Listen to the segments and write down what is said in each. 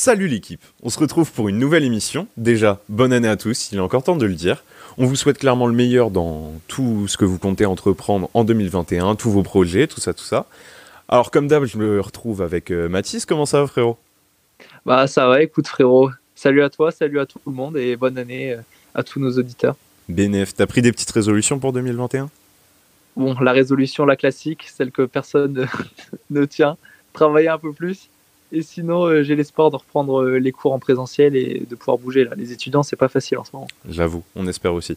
Salut l'équipe, on se retrouve pour une nouvelle émission. Déjà, bonne année à tous, il est encore temps de le dire. On vous souhaite clairement le meilleur dans tout ce que vous comptez entreprendre en 2021, tous vos projets, tout ça, tout ça. Alors comme d'hab, je me retrouve avec euh, Mathis, comment ça va frérot? Bah ça va, écoute frérot, salut à toi, salut à tout le monde et bonne année euh, à tous nos auditeurs. Bénéf, t'as pris des petites résolutions pour 2021 Bon, la résolution, la classique, celle que personne ne tient, travailler un peu plus et sinon, euh, j'ai l'espoir de reprendre euh, les cours en présentiel et de pouvoir bouger. Là. Les étudiants, c'est pas facile en ce moment. J'avoue, on espère aussi.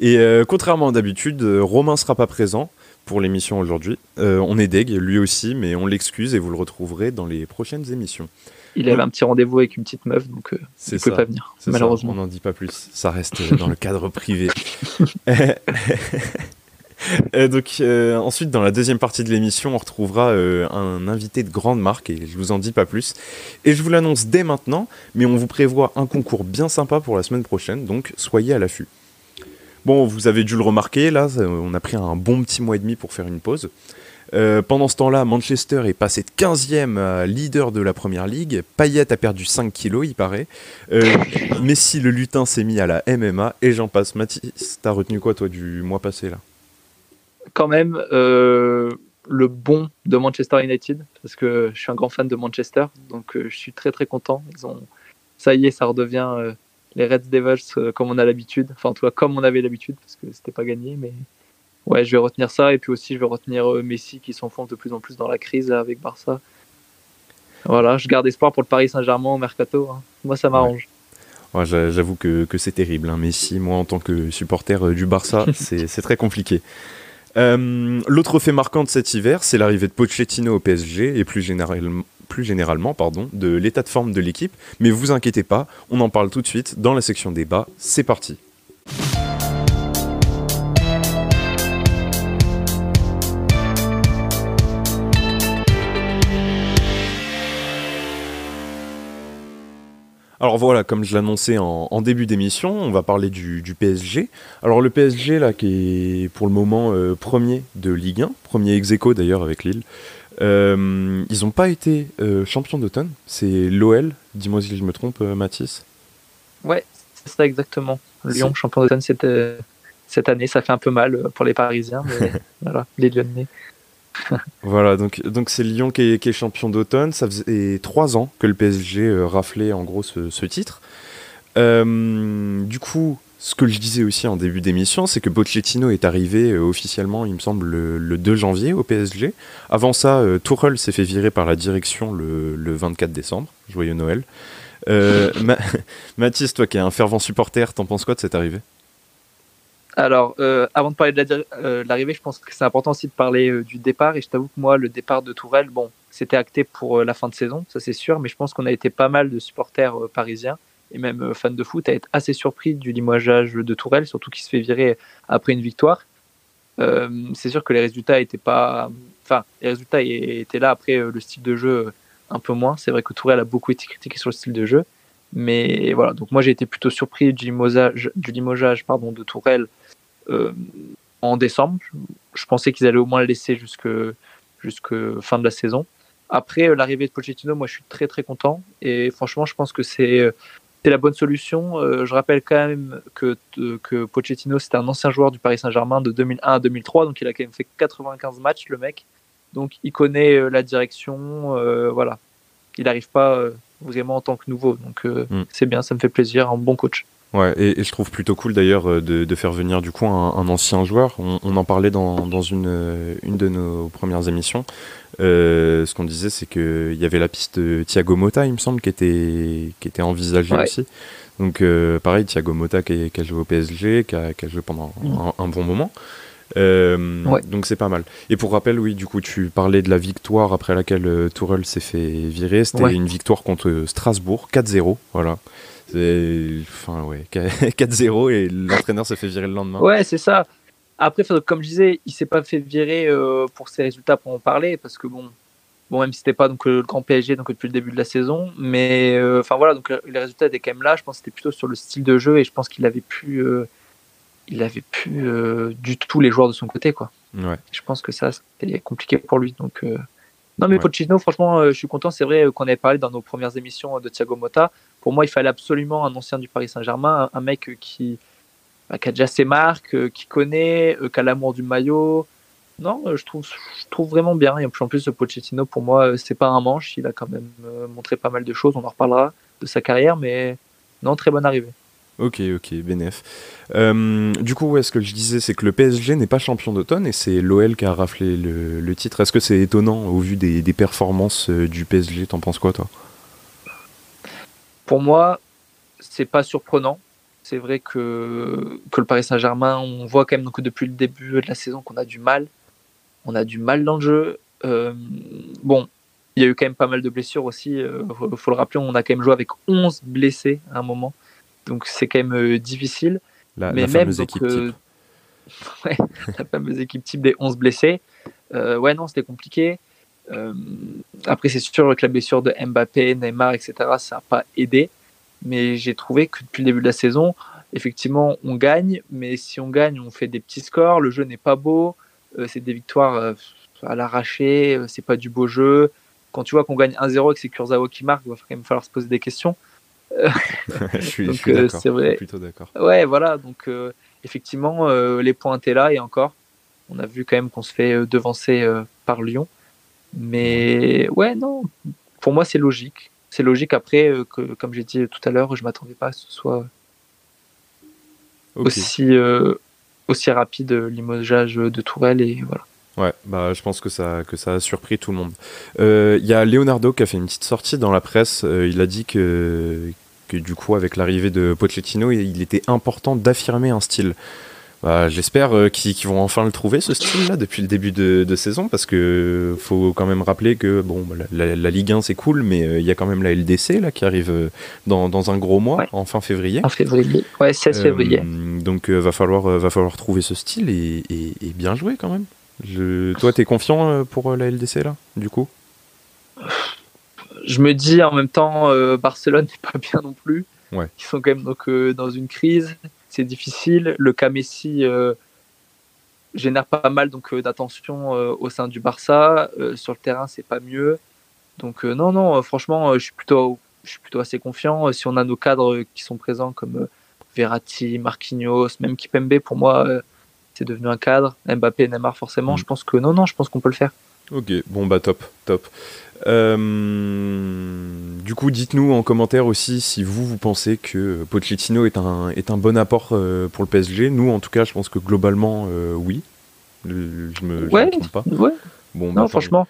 Et euh, contrairement à d'habitude, Romain sera pas présent pour l'émission aujourd'hui. on est deg, lui aussi, mais on l'excuse et vous le retrouverez dans les prochaines émissions. Il avait un petit rendez-vous avec une petite meuf, donc il ne peut pas venir, malheureusement. on n'en dit pas plus, ça reste dans le cadre privé. Euh, donc euh, ensuite, dans la deuxième partie de l'émission, on retrouvera euh, un invité de grande marque et je vous en dis pas plus. Et je vous l'annonce dès maintenant, mais on vous prévoit un concours bien sympa pour la semaine prochaine, donc soyez à l'affût. Bon, vous avez dû le remarquer, là, on a pris un bon petit mois et demi pour faire une pause. pendant ce temps-là, Manchester est passé de 15e à leader de la première ligue. Payet a perdu 5 kilos, il paraît. Messi, le lutin, s'est mis à la MMA et j'en passe. Mathis, t'as retenu quoi, toi, du mois passé, là? Quand même euh, le bon de Manchester United parce que je suis un grand fan de Manchester, donc euh, je suis très très content. Ils ont, ça y est, ça redevient euh, les Red Devils comme on a l'habitude, enfin en tout cas comme on avait l'habitude parce que c'était pas gagné, mais ouais, je vais retenir ça et puis aussi je vais retenir Messi qui s'enfonce de plus en plus dans la crise avec Barça. Voilà, je garde espoir pour le Paris Saint-Germain au mercato. Hein. Moi, ça m'arrange. J'avoue que, que c'est terrible. Hein. Messi, moi, en tant que supporter du Barça, c'est très compliqué. Euh, l'autre fait marquant de cet hiver, c'est l'arrivée de Pochettino au PSG et plus, généralement de l'état de forme de l'équipe. Mais vous inquiétez pas, on en parle tout de suite dans la section débat. C'est parti. Alors voilà, comme je l'annonçais en, début d'émission, on va parler du, PSG. Alors le PSG, là, qui est pour le moment euh, premier de Ligue 1, premier ex d'ailleurs avec Lille, euh, ils n'ont pas été euh, champions d'automne. C'est l'OL, dis-moi si je me trompe, Mathis. Ouais, c'est ça exactement. Lyon, champion d'automne, c'était cette année. Ça fait un peu mal pour les Parisiens, mais voilà, les Lyonnais. voilà, donc donc c'est Lyon qui est, champion d'automne. Ça faisait trois ans que le PSG euh, raflait en gros ce, titre. Euh, du coup, ce que je disais aussi en début d'émission, c'est que Pochettino est arrivé euh, officiellement, il me semble, le, 2 janvier au PSG. Avant ça, Tourelle s'est fait virer par la direction le, 24 décembre. Joyeux Noël. Mathis, toi qui es un fervent supporter, t'en penses quoi de cette arrivée? Alors, euh, avant de parler de euh, l'arrivée, je pense que c'est important aussi de parler euh, du départ. Et je t'avoue que moi, le départ de Tourelle, bon, c'était acté pour la fin de saison, ça c'est sûr. Mais je pense qu'on a été pas mal de supporters parisiens et même fans de foot à être assez surpris du limogeage de Tourelle, surtout qu'il se fait virer après une victoire. c'est sûr que les résultats étaient pas, enfin, les résultats étaient là après le style de jeu un peu moins. C'est vrai que Tourelle a beaucoup été critiqué sur le style de jeu. Mais voilà, donc moi j'ai été plutôt surpris du limogeage, du limogeage pardon, de Tourelle en décembre. Je pensais qu'ils allaient au moins le laisser jusque, jusque fin de la saison. Après euh, l'arrivée de Pochettino, moi je suis très très content et franchement je pense que c'est euh, la bonne solution. je rappelle quand même que, que Pochettino c'était un ancien joueur du Paris Saint-Germain de 2001 à 2003, donc il a quand même fait 95 matchs le mec. Donc il connaît la direction, voilà. Il n'arrive pas vraiment en tant que nouveau, donc mm. c'est bien, ça me fait plaisir, un bon coach. Ouais, et, je trouve plutôt cool d'ailleurs euh, de, faire venir du coup un, ancien joueur. On, en parlait dans, dans une, euh, une de nos premières émissions. Euh, ce qu'on disait, c'est qu'il y avait la piste Thiago Motta, il me semble, qui était, qui était envisagée aussi. Donc pareil, Thiago Motta qui, a joué au PSG, qui a, qui a joué pendant mm. un, bon moment. Donc c'est pas mal. Et pour rappel, oui, du coup, tu parlais de la victoire après laquelle Tourelle s'est fait virer. C'était une victoire contre Strasbourg, 4-0. Voilà. Enfin, ouais, 4-0 et l'entraîneur se fait virer le lendemain. Ouais, c'est ça. Après, comme je disais, il s'est pas fait virer euh, pour ses résultats pour en parler, parce que bon, bon même si c'était pas donc le grand PSG donc depuis le début de la saison, mais euh, enfin voilà, donc les résultats étaient quand même là. Je pense que c'était plutôt sur le style de jeu et je pense qu'il avait pu, euh, il avait pu du tout les joueurs de son côté quoi. Ouais. Je pense que ça c'était compliqué pour lui, donc Non, mais Pochettino, franchement, je suis content. C'est vrai qu'on avait parlé dans nos premières émissions de Thiago Motta. Pour moi, il fallait absolument un ancien du Paris Saint-Germain, un, mec qui, bah, qui a déjà ses marques, qui connaît, qui a l'amour du maillot. Non, je trouve, je trouve vraiment bien. Et en plus, Pochettino, pour moi, c'est pas un manche. Il a quand même montré pas mal de choses. On en reparlera de sa carrière, mais non, très bonne arrivée. Ok, ok, bénéf. Euh, du coup, ce que je disais, c'est que le PSG n'est pas champion d'automne et c'est l'OL qui a raflé le, titre. Est-ce que c'est étonnant au vu des, performances euh, du PSG T'en penses quoi, toi? Pour moi, c'est pas surprenant. C'est vrai que, que le Paris Saint-Germain, on voit quand même depuis le début de la saison qu'on a du mal. On a du mal dans le jeu. Euh, bon, il y a eu quand même pas mal de blessures aussi. Il faut, le rappeler, on a quand même joué avec 11 blessés à un moment. Donc c'est quand même euh, difficile. La, mais fameuse équipe type. ouais, la fameuse équipe type des 11 blessés. Euh, ouais, non, c'était compliqué. Euh, après, c'est sûr que la blessure de Mbappé, Neymar, etc., ça n'a pas aidé. Mais j'ai trouvé que depuis le début de la saison, effectivement, on gagne. Mais si on gagne, on fait des petits scores. Le jeu n'est pas beau. c'est des victoires à l'arraché. c'est pas du beau jeu. Quand tu vois qu'on gagne 1-0 et que c'est Kurzawa qui marque, il va quand même falloir se poser des questions. je suis, donc, euh, c'est vrai. plutôt d'accord. Ouais, voilà. Donc, euh, effectivement, euh, les points étaient là et encore. On a vu quand même qu'on se fait devancer par Lyon. Mais ouais, non. Pour moi, c'est logique. C'est logique après que, comme j'ai dit tout à l'heure, je m'attendais pas à ce que ce soit aussi, aussi rapide limogeage de Tourelle et voilà. Ouais, bah, je pense que ça, que ça a surpris tout le monde. Il y a Leonardo qui a fait une petite sortie dans la presse. il a dit que, du coup, avec l'arrivée de Pochettino, il était important d'affirmer un style. Bah, j'espère euh, qu'ils vont enfin le trouver ce style-là depuis le début de, saison parce que faut quand même rappeler que bon bah, la, Ligue 1 c'est cool mais euh, il y a quand même la LDC là qui arrive euh, dans, un gros mois en fin février. En février, ouais 16 février. donc va falloir va falloir trouver ce style et, bien jouer quand même. Je... Toi t'es confiant pour la LDC là du coup? Je me dis en même temps, euh, Barcelone n'est pas bien non plus. Ils sont quand même donc, euh, dans une crise. C'est difficile. Le cas Messi euh, génère pas mal donc d'attention au sein du Barça. sur le terrain, c'est pas mieux. Donc non, non, franchement, je suis plutôt, je suis plutôt assez confiant. Si on a nos cadres qui sont présents comme Verratti, Marquinhos, même Kipembe, pour moi, c'est devenu un cadre. Mbappé, Neymar, forcément. Mm. Je pense que non, non, je pense qu'on peut le faire. Ok, bon bah top, top. Euh, du coup, dites-nous en commentaire aussi si vous, vous pensez que Pochettino est un, est un bon apport euh, pour le PSG. Nous, en tout cas, je pense que globalement, euh, oui. Je me, ouais, me pas. Ouais. Bon, non, bah, franchement,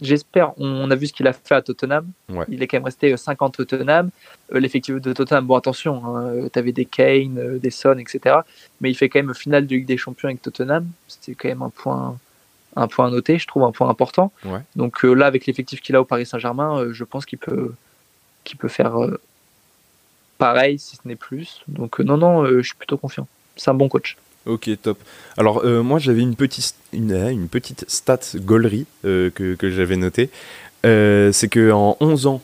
j'espère. On a vu ce qu'il a fait à Tottenham. Il est quand même resté 50 Tottenham. L'effectif de Tottenham, bon, attention, hein, tu avais des Kane, des Son, etc. Mais il fait quand même finale de Ligue des Champions avec Tottenham. C'était quand même un point un point à noter, je trouve un point important. Donc euh, là, avec l'effectif qu'il a au Paris Saint-Germain, euh, je pense qu'il peut, qu'il peut faire euh, pareil, si ce n'est plus. Donc non, non, je suis plutôt confiant. C'est un bon coach. Ok, top. Alors moi, j'avais une petite, une, une petite stat gaulerie que, que j'avais notée. C'est qu'en 11 ans,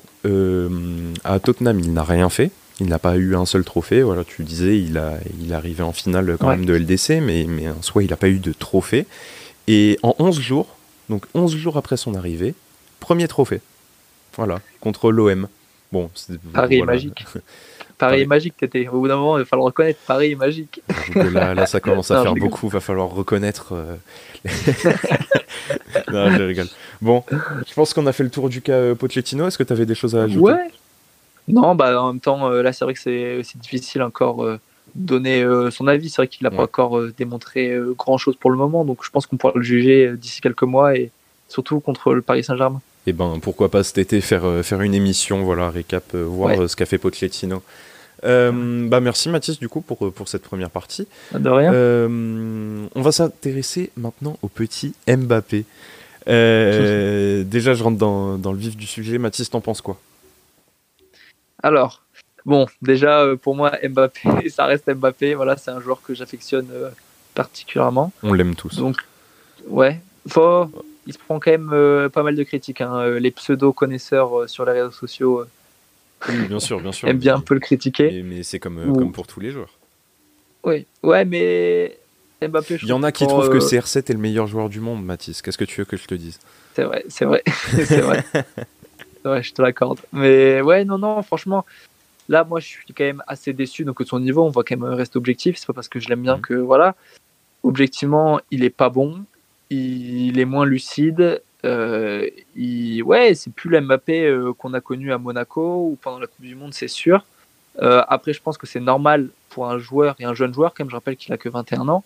à Tottenham, il n'a rien fait. Il n'a pas eu un seul trophée. Voilà, tu disais, il a, il est arrivé en finale quand même de LDC, mais, mais en soi, il n'a pas eu de trophée. Et en 11 jours, donc 11 jours après son arrivée, premier trophée. Voilà, contre l'OM. Bon, Paris est magique. Paris, est magique, t'étais. Au bout d'un moment, il va falloir reconnaître Paris est magique. Là, là, ça commence à faire beaucoup. Il va falloir reconnaître. Euh, non, je rigole. Bon, je pense qu'on a fait le tour du cas euh, Pochettino. Est-ce que tu avais des choses à ajouter? Ouais. Non, bah en même temps, euh, là, c'est vrai que c'est difficile encore donner euh, son avis. C'est vrai qu'il n'a pas encore euh, démontré euh, grand chose pour le moment, donc je pense qu'on pourra le juger d'ici quelques mois et surtout contre le Paris Saint-Germain. Et eh ben pourquoi pas cet été faire, faire une émission, voilà, récap, voir ce qu'a fait Pochettino. bah merci Mathis du coup pour, pour cette première partie. De rien. on va s'intéresser maintenant au petit Mbappé. déjà je rentre dans, dans, le vif du sujet. Mathis, t'en penses quoi? Alors, Bon, déjà, euh, pour moi, Mbappé, ça reste Mbappé. Voilà, c'est un joueur que j'affectionne euh, particulièrement. On l'aime tous. Donc, ouais, il se prend quand même euh, pas mal de critiques. Hein. Les pseudo-connaisseurs sur les réseaux sociaux bien sûr, bien sûr. aiment bien un peu le critiquer. Mais, c'est comme, comme pour tous les joueurs. Oui, ouais, mais Mbappé. Il y en a qui trouvent que CR7 est le meilleur joueur du monde, Mathis. Qu'est-ce que tu veux que je te dise? C'est vrai, c'est vrai, c'est vrai. ouais, je te l'accorde. Mais ouais, non, non, franchement, là, moi, je suis quand même assez déçu. Donc, de son niveau, on va quand même rester objectif. C'est pas parce que je l'aime bien mhm. que, voilà. Objectivement, il est pas bon. Il est moins lucide. Euh, il... Ouais, c'est plus le Mbappé euh, qu'on a connu à Monaco ou pendant la Coupe du Monde, c'est sûr. Euh, après, je pense que c'est normal pour un joueur et un jeune joueur, comme je rappelle qu'il a que 21 ans,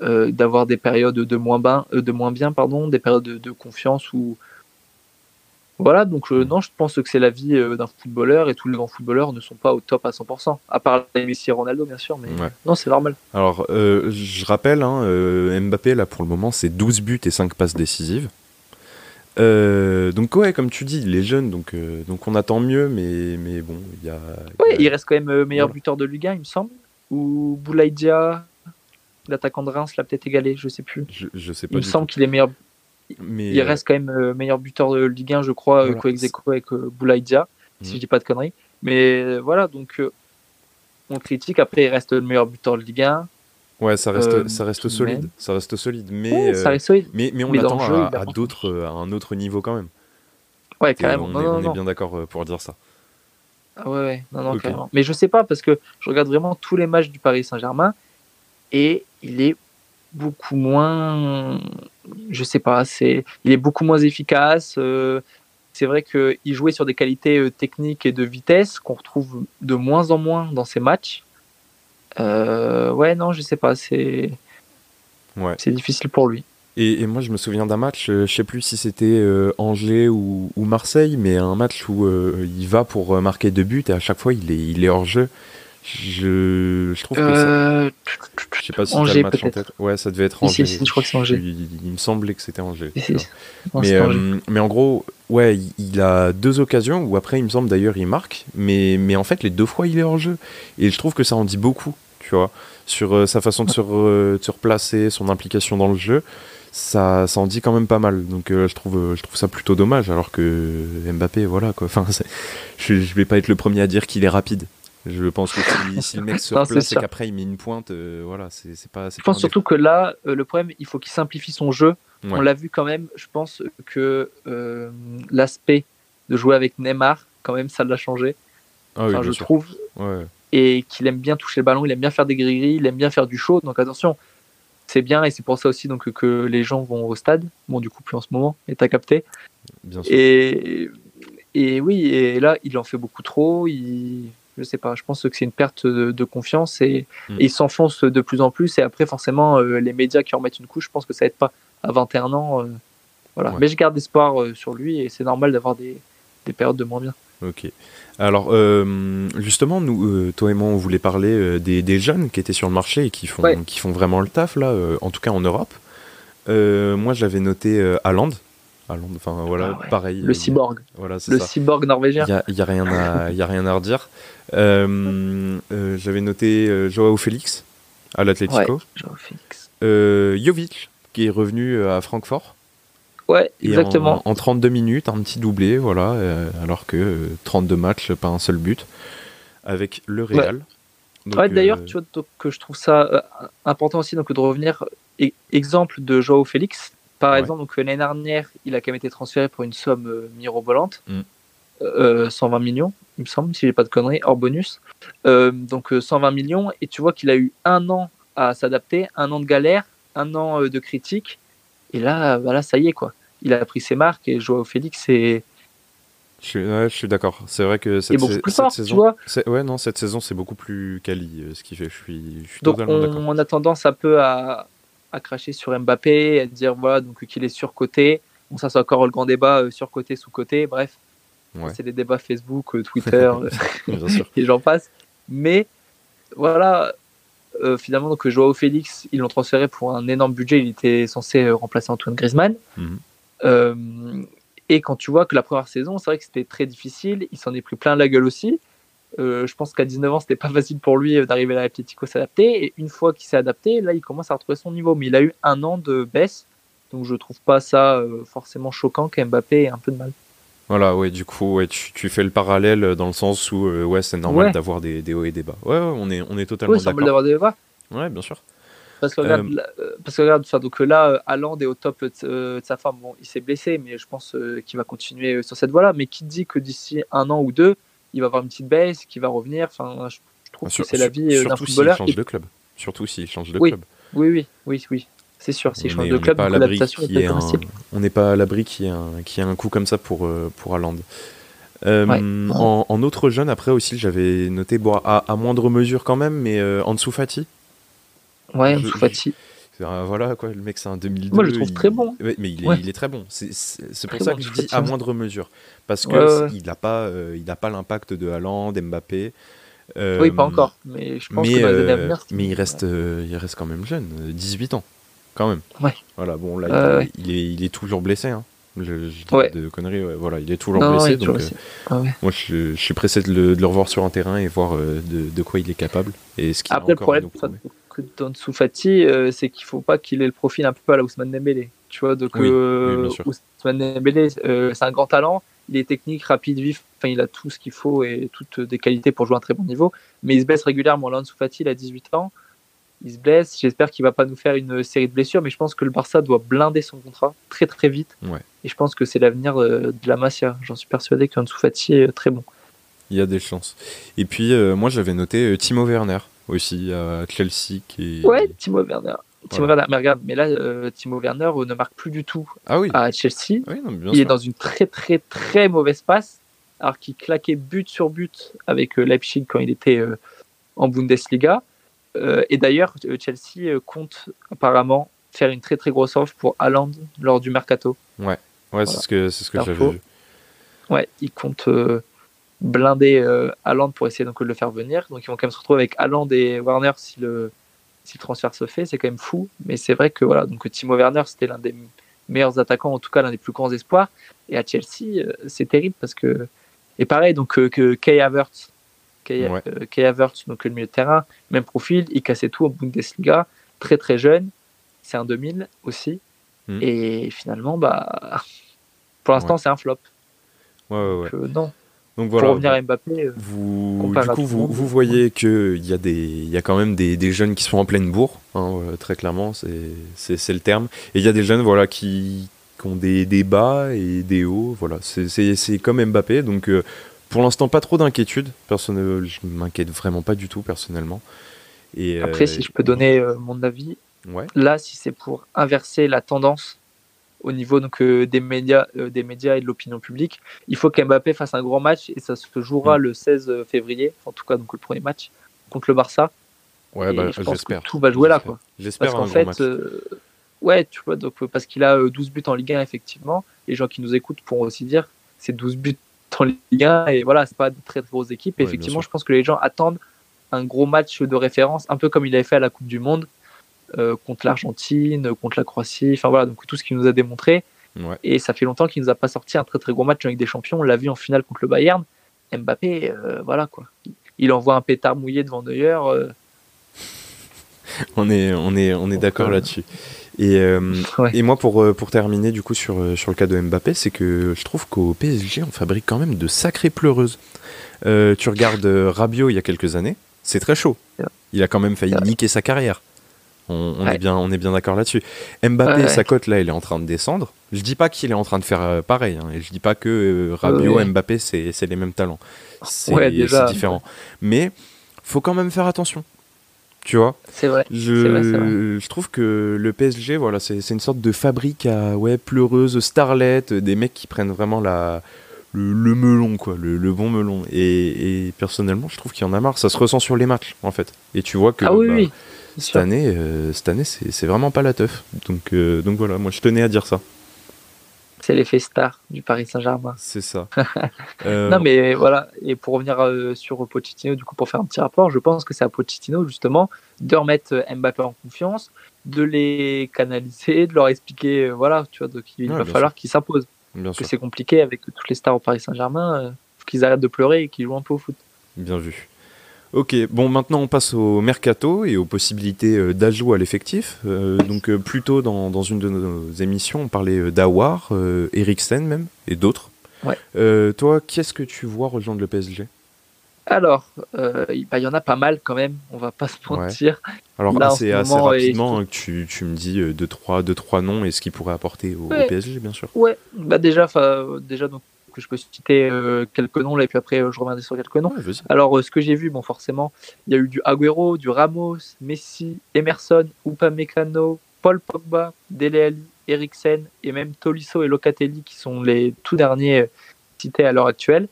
d'avoir des périodes de moins, bien, de moins bien, pardon, des périodes de, de confiance où, voilà, donc euh, non, je pense que c'est la vie euh, d'un footballeur et tous les grands footballeurs ne sont pas au top à 100%, à part Messi et Ronaldo bien sûr, mais non, c'est normal. Alors, euh, je rappelle, hein, Mbappé là pour le moment c'est 12 buts et 5 passes décisives. donc ouais, comme tu dis, il est jeune, donc, donc on attend mieux, mais, mais bon, il y a... Ouais, il reste quand même meilleur buteur de Ligue 1, il me semble, ou Boulaïdia, l'attaquant de Reims, l'a peut-être égalé, je sais plus. Je, sais pas. Il me semble qu'il est meilleur il euh, reste quand même euh, meilleur buteur de Ligue 1, je crois, voilà, avec euh, Boulaïdia, si mhm. je dis pas de conneries. Mais voilà, donc on critique. Après, il reste le meilleur buteur de Ligue 1. Ouais, ça reste, ça reste solide. Ça reste solide. Mais, mais, mais on attend à, d'autres, à un autre niveau quand même. Ouais, carrément. On, est, on est, bien d'accord pour dire ça. Ah ouais, ouais. Non, non, carrément. Mais je sais pas parce que je regarde vraiment tous les matchs du Paris Saint-Germain et il est beaucoup moins. Je sais pas, c'est, il est beaucoup moins efficace. Euh, c'est vrai qu'il jouait sur des qualités euh, techniques et de vitesse qu'on retrouve de moins en moins dans ses matchs. Euh, ouais, non, je sais pas, c'est. Ouais. C'est difficile pour lui. Et, moi, je me souviens d'un match, je sais plus si c'était Angers ou, Marseille, mais un match où il va pour marquer deux buts et à chaque fois, il est, il est hors jeu. Je, je trouve que euh... Je sais pas si Angers, le match en tête. Ouais, ça devait être Angers. Si, je crois que c'est Angers. Il, me semblait que c'était Angers. mais, euh, mais en gros, ouais, il a deux occasions où après, il me semble d'ailleurs, il marque. Mais, mais en fait, les deux fois, il est hors jeu. Et je trouve que ça en dit beaucoup, tu vois, sur euh, sa façon de se, de se, replacer, son implication dans le jeu. Ça, ça en dit quand même pas mal. Donc euh, je, trouve, je trouve ça plutôt dommage. Alors que Mbappé, voilà quoi. Enfin, je, je vais pas être le premier à dire qu'il est rapide. Je pense que si, le mec se replace et qu'après il met une pointe, euh, voilà, c'est pas. Je pense surtout que là, euh, le problème, il faut qu'il simplifie son jeu. On l'a vu quand même. Je pense que euh, l'aspect de jouer avec Neymar, quand même, ça l'a changé. Ah enfin, je trouve. Et qu'il aime bien toucher le ballon, il aime bien faire des gris-gris, il aime bien faire du show. Donc attention, c'est bien et c'est pour ça aussi donc que les gens vont au stade. Bon, du coup, plus en ce moment, et t'as capté. Bien sûr. Et, et oui, et là, il en fait beaucoup trop. Il je sais pas. Je pense que c'est une perte de, confiance et, mm. il s'enfonce de plus en plus. Et après, forcément, euh, les médias qui en mettent une couche, je pense que ça aide pas. À 21 ans, euh, voilà. Mais je garde espoir euh, sur lui et c'est normal d'avoir des, des, périodes de moins bien. Ok. Alors, justement, nous, toi et moi, on voulait parler des, des, jeunes qui étaient sur le marché et qui font, qui font vraiment le taf, là, en tout cas en Europe. moi, j'avais noté Haaland Enfin voilà, ah pareil. Le cyborg. Voilà, le cyborg norvégien. Il n'y a, rien à, y a rien à redire. Euh, euh, j'avais noté euh, Joao Félix à l'Atlético. Joao Félix. Jovic qui est revenu à Francfort. Ouais, exactement. En, 32 minutes, un petit doublé, voilà, alors que 32 matchs, pas un seul but, avec le Real. Ouais. d'ailleurs, tu vois, que je trouve ça important aussi donc, de revenir. E-, exemple de Joao Félix, par exemple, donc l'année dernière, il a quand même été transféré pour une somme euh, mirobolante, 120 mm. euh, millions, il me semble, si j'ai pas de conneries, hors bonus. Euh, donc 120 millions, et tu vois qu'il a eu un an à s'adapter, un an de galère, un an de critique, et là, voilà, ça y est quoi. Il a pris ses marques et Joao Félix c'est je suis, d'accord. C'est vrai que cette, saison, ouais, non, cette saison c'est beaucoup plus quali, ce qui fait. Je suis, je suis Donc on, on, a tendance un peu à, à cracher sur Mbappé, à dire voilà donc qu'il est surcoté. Bon, ça c'est encore le grand débat euh, surcoté, sous-coté, bref. C'est des débats Facebook, euh, Twitter, et j'en passe. Mais voilà, euh, finalement, donc Joao Félix, ils l'ont transféré pour un énorme budget. Il était censé remplacer Antoine Griezmann. Mhm. et quand tu vois que la première saison, c'est vrai que c'était très difficile. Il s'en est pris plein la gueule aussi. Euh, je pense qu'à 19 ans, c'était pas facile pour lui euh, d'arriver à l'Atlético s'adapter. Et une fois qu'il s'est adapté, là, il commence à retrouver son niveau. Mais il a eu un an de baisse. Donc je trouve pas ça euh, forcément choquant qu'Mbappé ait un peu de mal. Voilà, ouais, du coup, ouais, tu, fais le parallèle dans le sens où ouais, c'est normal d'avoir des, hauts et des bas. Ouais, on, est, on est totalement d'accord. d'avoir des bas. Ouais, bien sûr. Parce que regarde, parce que regarde donc là, Haaland est au top de, sa forme. Bon, il s'est blessé, mais je pense qu'il va continuer sur cette voie-là. Mais qui dit que d'ici un an ou deux, il va avoir une petite baisse, qu'il va revenir Enfin, je, trouve que c'est la vie d'un footballeur. Surtout s'il change de club. Surtout s'il change de club. Oui, oui, oui, oui. C'est sûr, s'il change de club, l'adaptation est, un... On n'est pas à l'abri qu'il y, ait un... Qu un coup comme ça pour, pour Haaland. Euh, en, autre jeune, après aussi, j'avais noté bon, à, moindre mesure quand même, mais euh, Ansu Fati. Ouais, Ansu Fati. Voilà, quoi, le mec, c'est un 2002. Moi, je le trouve très bon. mais il est, il est, très bon. C'est pour ça que je dis à moindre mesure. Parce qu'il n'a pas euh, il pas l'impact de Haaland, Mbappé. oui, pas encore. Mais je pense mais, que Mais il reste, il reste quand même jeune, 18 ans. Quand même. Ouais. Voilà, bon, là, il, est, il est toujours blessé. Hein. Je, je ouais. de conneries, voilà, il est toujours blessé. donc, euh, ah moi, je, je, suis pressé de le, de le, revoir sur un terrain et voir euh, de, de, quoi il est capable. Et ce Après, le problème que euh, c'est qu'il faut pas qu'il ait le profil un peu à la Ousmane Dembélé. Tu vois, donc oui, Ousmane Dembélé, c'est un grand talent. Il est technique, rapide, vif. Enfin, il a tout ce qu'il faut et toutes des qualités pour jouer à un très bon niveau. Mais il se baisse régulièrement. Là, Soufati, il a 18 ans il se blesse. J'espère qu'il va pas nous faire une série de blessures, mais je pense que le Barça doit blinder son contrat très très vite. Et je pense que c'est l'avenir euh, de la Masia. J'en suis persuadé qu'Ansu Fati est très bon. Il y a des chances. Et puis euh, moi j'avais noté euh, Timo Werner aussi à Chelsea qui Ouais, Timo Werner. Timo Werner, mais regarde, mais là Timo Werner ne marque plus du tout ah oui. à Chelsea. il est dans une très très très mauvaise passe, alors qu'il claquait but sur but avec Leipzig quand il était en Bundesliga. Euh, et d'ailleurs, euh, Chelsea euh, compte apparemment faire une très très grosse offre pour Haaland lors du mercato. Ouais, ouais c'est ce que, c'est ce que j'avais vu. Ouais, ils comptent blinder Haaland pour essayer donc de le faire venir. Donc ils vont quand même se retrouver avec Haaland et Warner si le, si le transfert se fait. C'est quand même fou. Mais c'est vrai que voilà, donc Timo Werner c'était l'un des meilleurs attaquants, en tout cas l'un des plus grands espoirs. Et à Chelsea, c'est terrible parce que. Et pareil, donc que Kay Havertz, Kay, ouais. Euh, donc le milieu de terrain, même profil, il cassait tout en Bundesliga, très très jeune, c'est un 2000 aussi. Hmm. Et finalement, bah, pour l'instant, c'est un flop. Ouais, ouais, Donc, euh, non. Donc voilà, pour revenir à Mbappé, euh, vous, du coup, vous, vous, voyez qu'il y, a des, y a quand même des, des, jeunes qui sont en pleine bourre, hein, très clairement, c'est le terme. Et il y a des jeunes voilà, qui, qui ont des, des, bas et des hauts. Voilà. C'est comme Mbappé. Donc pour l'instant, pas trop d'inquiétude. Je m'inquiète vraiment pas du tout personnellement. Et Après, si euh, je peux donner euh, mon avis, ouais. là, si c'est pour inverser la tendance au niveau donc, euh, des, médias, des médias et de l'opinion publique, il faut qu'Mbappé fasse un grand match et ça se jouera mm. le 16 février, en tout cas donc le premier match contre le Barça. Ouais, bah, j'espère. Tout va jouer là, quoi. J'espère Parce qu'en fait, ouais, tu vois, donc parce qu'il a 12 buts en Ligue 1 effectivement. Les gens qui nous écoutent pourront aussi dire c'est 12 buts en Ligue 1 et voilà, c'est pas de très, très grosses équipes. effectivement, je pense que les gens attendent un gros match de référence, un peu comme il avait fait à la Coupe du Monde euh, contre l'Argentine, contre la Croatie, enfin voilà, donc tout ce qu'il nous a démontré. Et ça fait longtemps qu'il nous a pas sorti un très très gros match avec des champions. On l'a vu en finale contre le Bayern. Mbappé, euh, voilà quoi. Il envoie un pétard mouillé devant Neuer. Euh. on est, on est, on est d'accord là-dessus. Et, euh, et moi, pour, euh, pour terminer du coup sur, euh, sur le cas de Mbappé, c'est que je trouve qu'au PSG, on fabrique quand même de sacrées pleureuses. tu regardes Rabiot il y a quelques années, c'est très chaud. Il a quand même failli niquer sa carrière. On, on est bien, on est bien d'accord là-dessus. Mbappé, sa cote là, il est en train de descendre. Je dis pas qu'il est en train de faire pareil. Hein, et je dis pas que Rabiot, Mbappé, c'est les mêmes talents. C'est différent. Mais faut quand même faire attention. Tu vois? C'est vrai. Je, je trouve que le PSG, voilà, c'est une sorte de fabrique à ouais, pleureuse, starlet, des mecs qui prennent vraiment la, le, melon, quoi, le, bon melon. Et, personnellement, je trouve qu'il y en a marre. Ça se ressent sur les matchs, en fait. Et tu vois que ah, oui, bah, oui. Cette, année, euh, cette année, c'est vraiment pas la teuf. Donc, euh, donc voilà, moi je tenais à dire ça. C'est l'effet star du Paris Saint-Germain. C'est ça. Euh, non, mais voilà. Et pour revenir euh, sur Pochettino, du coup, pour faire un petit rapport, je pense que c'est à Pochettino, justement, de remettre euh, Mbappé en confiance, de les canaliser, de leur expliquer, voilà, tu vois, donc il va falloir qu'ils s'imposent. Que c'est compliqué avec toutes les stars au Paris Saint-Germain, qu'ils arrêtent de pleurer et qu'ils jouent un peu au foot. Bien vu. Ok, bon maintenant on passe au mercato et aux possibilités euh, d'ajout à l'effectif. Euh, donc euh, plus tôt dans, une de nos émissions, on parlait d'Awar, Eriksen même, et d'autres. Ouais. toi, qui est-ce que tu vois rejoindre le PSG Alors, euh, il bah, y en a pas mal quand même, on va pas se mentir. Alors, assez, rapidement, que tu, tu, me dis 2-3 deux, trois, deux, trois noms et ce qu'ils pourraient apporter au, PSG, bien sûr. Ouais, bah déjà, déjà donc, que je peux citer euh, quelques noms là, et puis après euh, je reviendrai sur quelques noms. Alors euh, ce que j'ai vu, bon forcément, il y a eu du Agüero, du Ramos, Messi, Emerson, Upamecano, Paul Pogba, Dele Alli, Eriksen et même Tolisso et Locatelli qui sont les tout derniers cités à l'heure actuelle.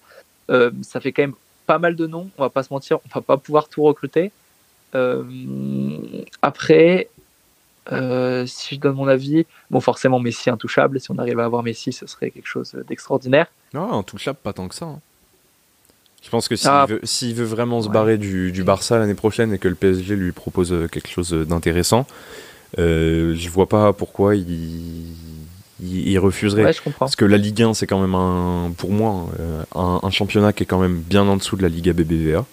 ça fait quand même pas mal de noms, on va pas se mentir, on va pas pouvoir tout recruter. après, euh, si je donne mon avis, bon, forcément, Messi intouchable. Si on arrive à avoir Messi, ce serait quelque chose d'extraordinaire. Non, intouchable, pas tant que ça. Hein. Je pense que s'il ah. veut, veut, vraiment se barrer du, du Barça l'année prochaine et que le PSG lui propose euh, quelque chose d'intéressant, euh, je vois pas pourquoi il, il, refuserait. Parce que la Ligue 1, c'est quand même, un, pour moi, euh, un, un, championnat qui est quand même bien en dessous de la Liga BBVA.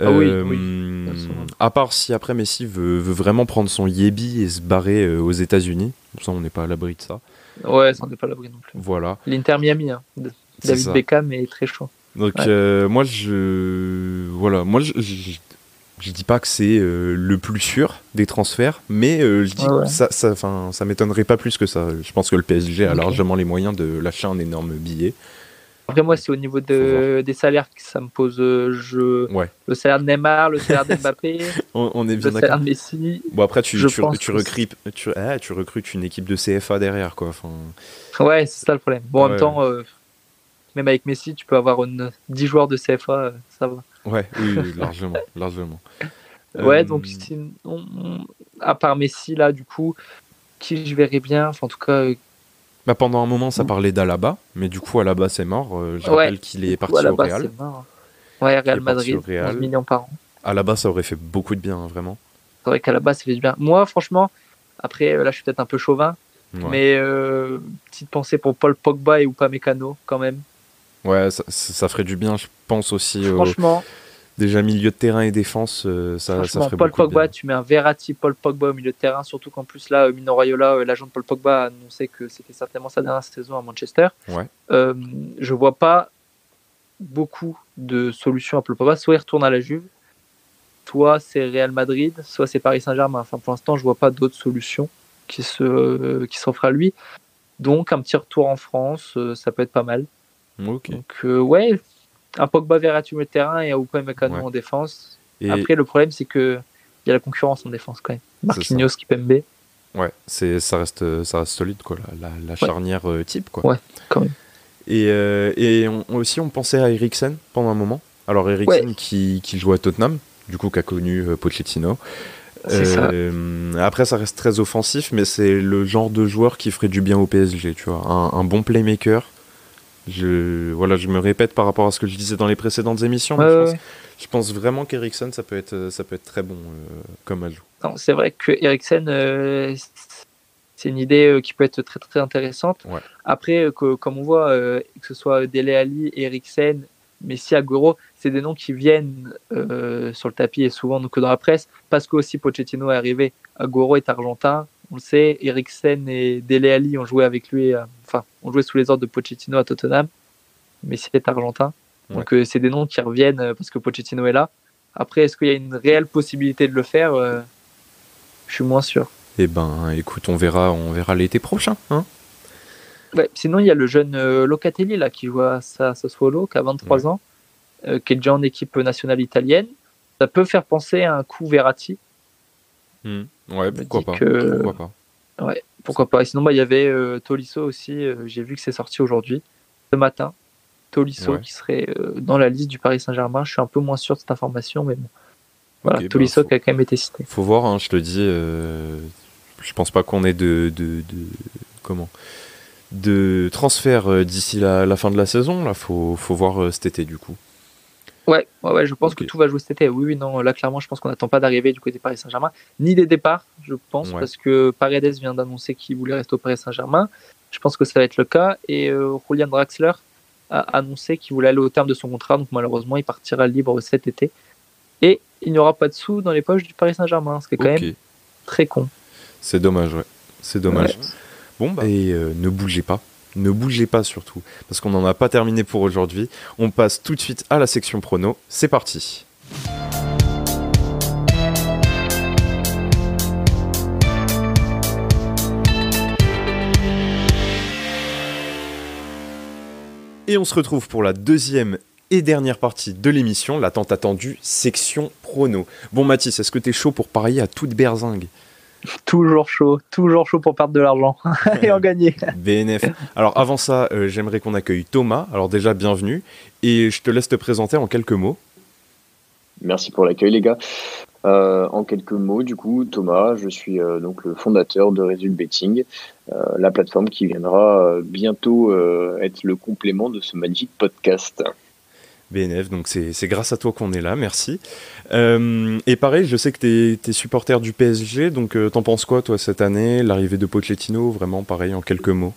Ah oui, oui. Euh, à part si après Messi veut, veut, vraiment prendre son Yebi et se barrer euh, aux États-Unis. Ça, on n'est pas à l'abri de ça. Ouais, ça, on n'est pas à l'abri non plus. Voilà. L'Inter Miami, hein. David Beckham est très chaud. Donc, euh, moi, je. Voilà, moi, je, je, dis pas que c'est le plus sûr des transferts, mais je dis que ça, ça, ça m'étonnerait pas plus que ça. Je pense que le PSG a largement les moyens de lâcher un énorme billet. Après, moi, c'est au niveau de, des salaires que ça me pose euh, je, le salaire de Neymar, le salaire d'Mbappé, on, est bien le salaire de Messi. Bon, après, tu, tu, tu, recrutes, tu, ah, tu, recrutes une équipe de CFA derrière, quoi. Enfin... Ouais, c'est ça le problème. Bon, en même temps, euh, même avec Messi, tu peux avoir une, 10 joueurs de CFA, euh, ça va. Ouais, oui, largement, largement. Ouais, donc, à part Messi, là, du coup, qui je verrais bien, enfin, en tout cas, bah, pendant un moment, ça parlait d'Alaba, mais du coup, Alaba, c'est mort. Euh, je rappelle qu'il est parti au Real. Mort. Ouais, Real Madrid, 11 millions par an. Alaba, ça aurait fait beaucoup de bien, hein, vraiment. C'est vrai qu'Alaba, ça fait du bien. Moi, franchement, après, euh, là, je suis peut-être un peu chauvin, mais euh, petite pensée pour Paul Pogba et Upamecano, quand même. Ouais, ça, ça, ferait du bien, je pense aussi. Franchement. Déjà milieu de terrain et défense, euh, ça, ça ferait Paul Pogba, tu mets un Verratti, Paul Pogba au milieu de terrain, surtout qu'en plus là, Mino Raiola, euh, l'agent de Paul Pogba, a annoncé que c'était certainement sa dernière saison à Manchester. Ouais. Euh, je vois pas beaucoup de solutions à Paul Pogba. Soit il retourne à la Juve, soit c'est Real Madrid, soit c'est Paris Saint-Germain. Enfin, pour l'instant, je vois pas d'autres solutions qui se qui s'offrent à lui. Donc un petit retour en France, ça peut être pas mal. Ok. Donc ouais, un Pogba Verratti au terrain et un Upamecano en défense. Après, le problème, c'est que il y a la concurrence en défense quand même. Marquinhos, Kipembe. Ouais, c'est ça reste ça reste solide quoi, la, la, charnière euh, type quoi. Ouais, quand même. Et, euh, et on, aussi on pensait à Eriksen pendant un moment. Alors Eriksen qui, qui joue à Tottenham, du coup qui a connu euh, Pochettino. Ça. Après ça reste très offensif, mais c'est le genre de joueur qui ferait du bien au PSG, tu vois, un, un bon playmaker je, voilà, je me répète par rapport à ce que je disais dans les précédentes émissions, je, pense, vraiment qu'Ericsson, ça, peut être, ça peut être très bon euh, comme ajout. C'est vrai que euh, c'est une idée euh, qui peut être très très intéressante. Après, que, comme on voit, que ce soit Dele Ali, Eriksen, Messi, Agüero, c'est des noms qui viennent sur le tapis et souvent donc, dans la presse, parce que aussi Pochettino est arrivé. Agüero est argentin, on le sait, Eriksen et Dele Ali ont joué avec lui, euh, enfin, ont joué sous les ordres de Pochettino à Tottenham, mais c'est argentin. Donc euh, c'est des noms qui reviennent euh, parce que Pochettino est là. Après, est-ce qu'il y a une réelle possibilité de le faire Je suis moins sûr. Eh ben, écoute, on verra, on verra l'été prochain. Hein sinon, il y a le jeune Locatelli là qui joue à Sassuolo, qui a 23 ans, qui est déjà en équipe nationale italienne. Ça peut faire penser à un coup Verratti. Hmm. Ouais, pourquoi pas. pourquoi pas. Ouais, pourquoi pas. sinon, bah, il y avait euh, Tolisso aussi. Euh, j'ai vu que c'est sorti aujourd'hui, ce matin. Tolisso qui serait euh, dans la liste du Paris Saint-Germain. Je suis un peu moins sûr de cette information, mais bon. Voilà, bah, Tolisso qui a quand même été cité. Faut voir, hein, je te dis. je pense pas qu'on ait de, de, de, comment? De transfert d'ici la, la, fin de la saison. Là, faut, faut voir cet été du coup. Ouais, ouais, je pense que tout va jouer cet été. Oui, oui, non, là clairement, je pense qu'on n'attend pas d'arriver du côté Paris Saint-Germain, ni des départs, je pense, parce que Paredes vient d'annoncer qu'il voulait rester au Paris Saint-Germain. Je pense que ça va être le cas. Et euh, Julian Draxler a annoncé qu'il voulait aller au terme de son contrat, donc malheureusement, il partira libre cet été. Et il n'y aura pas de sous dans les poches du Paris Saint-Germain, ce qui est quand même très con. C'est dommage, ouais. C'est dommage. Bon, bah. Et euh, ne bougez pas, Ne bougez pas surtout, parce qu'on n'en a pas terminé pour aujourd'hui. On passe tout de suite à la section prono. C'est parti. Et on se retrouve pour la deuxième et dernière partie de l'émission, la attendue section prono. Bon Mathis, est-ce que tu es chaud pour parier à toute berzingue? Toujours chaud, toujours chaud pour perdre de l'argent et en gagner. BNF. Alors avant ça, euh, j'aimerais qu'on accueille Thomas. Alors déjà, bienvenue. Et je te laisse te présenter en quelques mots. Merci pour l'accueil les gars. Euh, en quelques mots, du coup, Thomas, je suis euh, donc le fondateur de Result Betting, la plateforme qui viendra bientôt être le complément de ce Magic Podcast. BNF, donc c'est grâce à toi qu'on est là, merci. Euh, et pareil, je sais que tu es, supporter du PSG, donc euh, t'en penses quoi toi cette année, l'arrivée de Pochettino, vraiment pareil en quelques mots?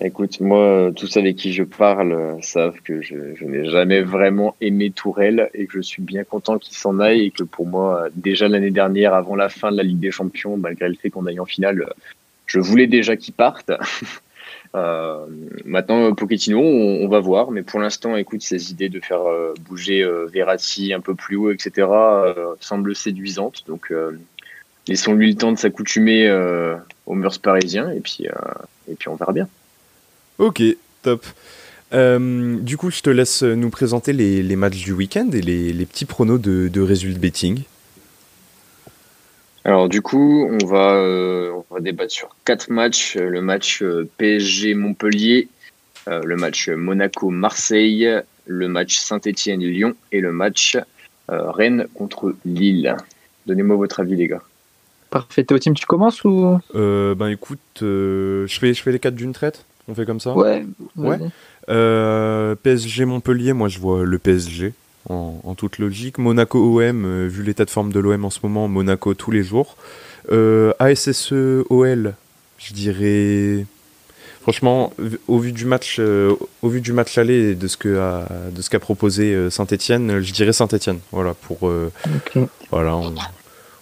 Écoute, moi, tous avec qui je parle savent que je, je n'ai jamais vraiment aimé Tourelle et que je suis bien content qu'il s'en aille et que pour moi, déjà l'année dernière, avant la fin de la Ligue des Champions, malgré le fait qu'on aille en finale, je voulais déjà qu'il parte. Euh, maintenant, Pochettino, on, va voir, mais pour l'instant, écoute, ses idées de faire euh, bouger euh, Verratti un peu plus haut, etc., semblent séduisantes. Donc, laissons-lui le temps de s'accoutumer aux mœurs parisiens, et puis, et puis on verra bien. Ok, top. du coup, je te laisse nous présenter les, matchs du week-end et les, petits pronos de, de Result Betting. Alors du coup, on va, euh, on va débattre sur quatre matchs. Euh, le match euh, PSG-Montpellier, le match Monaco-Marseille, le match Saint-Étienne-Lyon et le match Rennes contre Lille. Donnez-moi votre avis les gars. Parfait. team, tu commences ou? Ben écoute, je, fais, je fais les quatre d'une traite On fait comme ça? Ouais. Ouais. PSG-Montpellier, moi je vois le PSG en, toute logique. Monaco-OM, euh, vu l'état de forme de l'OM en ce moment, Monaco tous les jours. Euh, ASSE-OL, je dirais. Franchement, au vu du match, euh, au vu du match aller et de ce que a, de ce qu'a proposé Saint-Étienne, je dirais Saint-Étienne. Voilà pour. Voilà,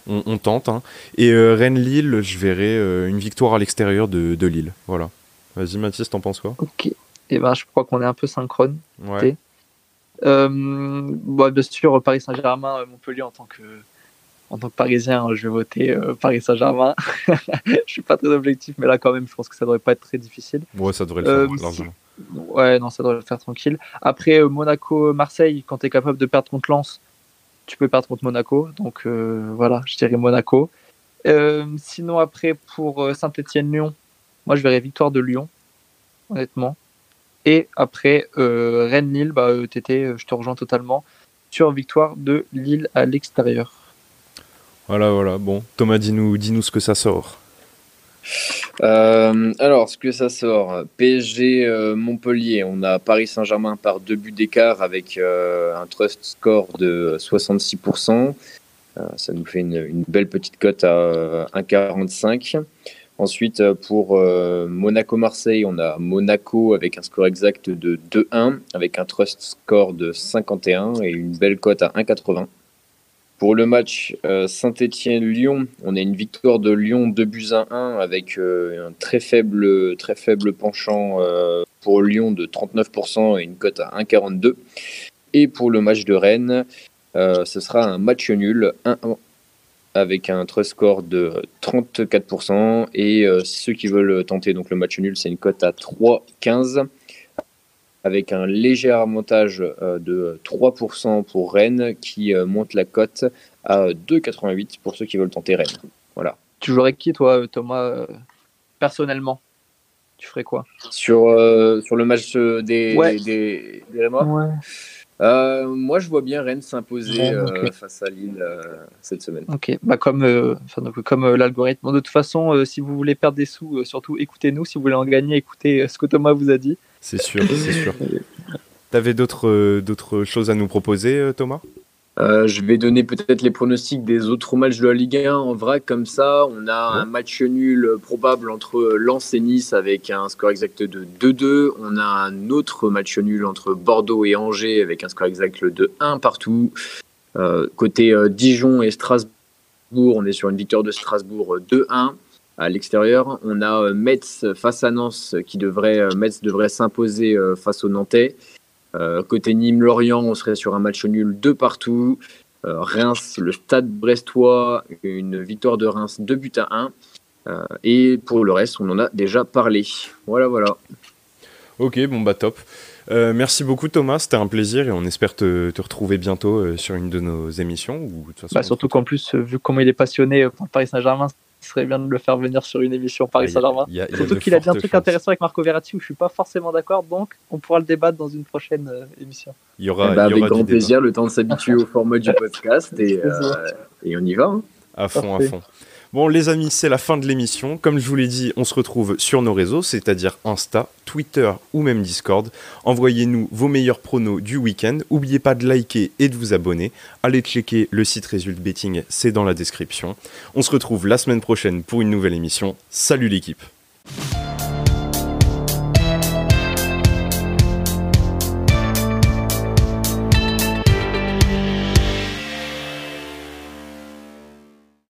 on, tente. Hein. Et Rennes-Lille, je verrais une victoire à l'extérieur de, de Lille. Voilà. Vas-y Mathis, t'en penses quoi? Ok. Et eh ben, je crois qu'on est un peu synchrone. Ouais. Euh, bon, bien sûr, Paris Saint-Germain, euh, Montpellier en tant que en tant que Parisien, je vais voter euh, Paris Saint-Germain. je suis pas très objectif, mais là quand même, je pense que ça devrait pas être très difficile. Ouais, ça devrait le faire largement. Ouais, non, ça devrait le faire tranquille. Après Monaco-Marseille, quand tu es capable de perdre contre Lens, tu peux perdre contre Monaco. Donc voilà, je dirais Monaco. sinon après pour Saint-Étienne-Lyon, moi je verrais victoire de Lyon, honnêtement. Et après, euh, Rennes-Lille, bah, euh, Tété, euh, je te rejoins totalement sur victoire de Lille à l'extérieur. Voilà, voilà. Bon, Thomas, dis-nous dis ce que ça sort. alors, ce que ça sort, PSG Montpellier, on a Paris Saint-Germain par deux buts d'écart avec un trust score de 66%. ça nous fait une, une belle petite cote à 1,45. Ensuite, euh, pour euh, Monaco-Marseille, on a Monaco avec un score exact de 2-1, avec un trust score de 51 et une belle cote à 1,80. Pour le match euh, Saint-Étienne-Lyon, on a une victoire de Lyon 2 buts à 1 avec un très faible, très faible penchant pour Lyon de 39% et une cote à 1,42. Et pour le match de Rennes, ce sera un match nul 1 avec un trust score de 34%. Et euh, ceux qui veulent tenter donc le match nul, c'est une cote à 3,15 avec un léger remontage euh, de 3% pour Rennes qui euh, monte la cote à 2,88 pour ceux qui veulent tenter Rennes. Voilà. Tu jouerais qui toi Thomas personnellement? Tu ferais quoi? Sur, sur le match des, des, des, ouais. Euh, moi, je vois bien Rennes s'imposer euh, face à Lille euh, cette semaine. Ok, bah, comme, comme l'algorithme. De toute façon, si vous voulez perdre des sous, surtout écoutez-nous. Si vous voulez en gagner, écoutez ce que Thomas vous a dit. C'est sûr, c'est sûr. T'avais d'autres d'autres choses à nous proposer, Thomas? Euh, je vais donner peut-être les pronostics des autres matchs de la Ligue 1 en vrai comme ça. On a un match nul probable entre Lens et Nice avec un score exact de 2-2. On a un autre match nul entre Bordeaux et Angers avec un score exact de 1 partout. Euh, côté euh, Dijon et Strasbourg, on est sur une victoire de Strasbourg 2-1. à l'extérieur. On a Metz face à Nantes qui devrait, Metz devrait s'imposer face aux Nantais. Côté Nîmes-Lorient, on serait sur un match nul de partout. Reims, le stade brestois, une victoire de Reims 2 buts à 1. et pour le reste, on en a déjà parlé. Voilà, voilà. Ok, bon bah top. Euh, merci beaucoup Thomas, c'était un plaisir et on espère te, retrouver bientôt euh, sur une de nos émissions. Ou, de façon, bah, surtout qu'en plus, euh, vu comment il est passionné pour Paris Saint-Germain, ce serait bien de le faire venir sur une émission Paris Saint-Germain. Surtout qu'il a dit un truc intéressant avec Marco Verratti où je suis pas forcément d'accord, donc on pourra le débattre dans une prochaine émission. Il y aura, eh ben, avec grand plaisir, le temps de s'habituer au format du podcast et, et on y va. Hein. À fond, à fond. Bon, les amis, c'est la fin de l'émission. Comme je vous l'ai dit, on se retrouve sur nos réseaux, c'est-à-dire Insta, Twitter ou même Discord. Envoyez-nous vos meilleurs pronos du week-end. N'oubliez pas de liker et de vous abonner. Allez checker le site Result Betting, c'est dans la description. On se retrouve la semaine prochaine pour une nouvelle émission. Salut l'équipe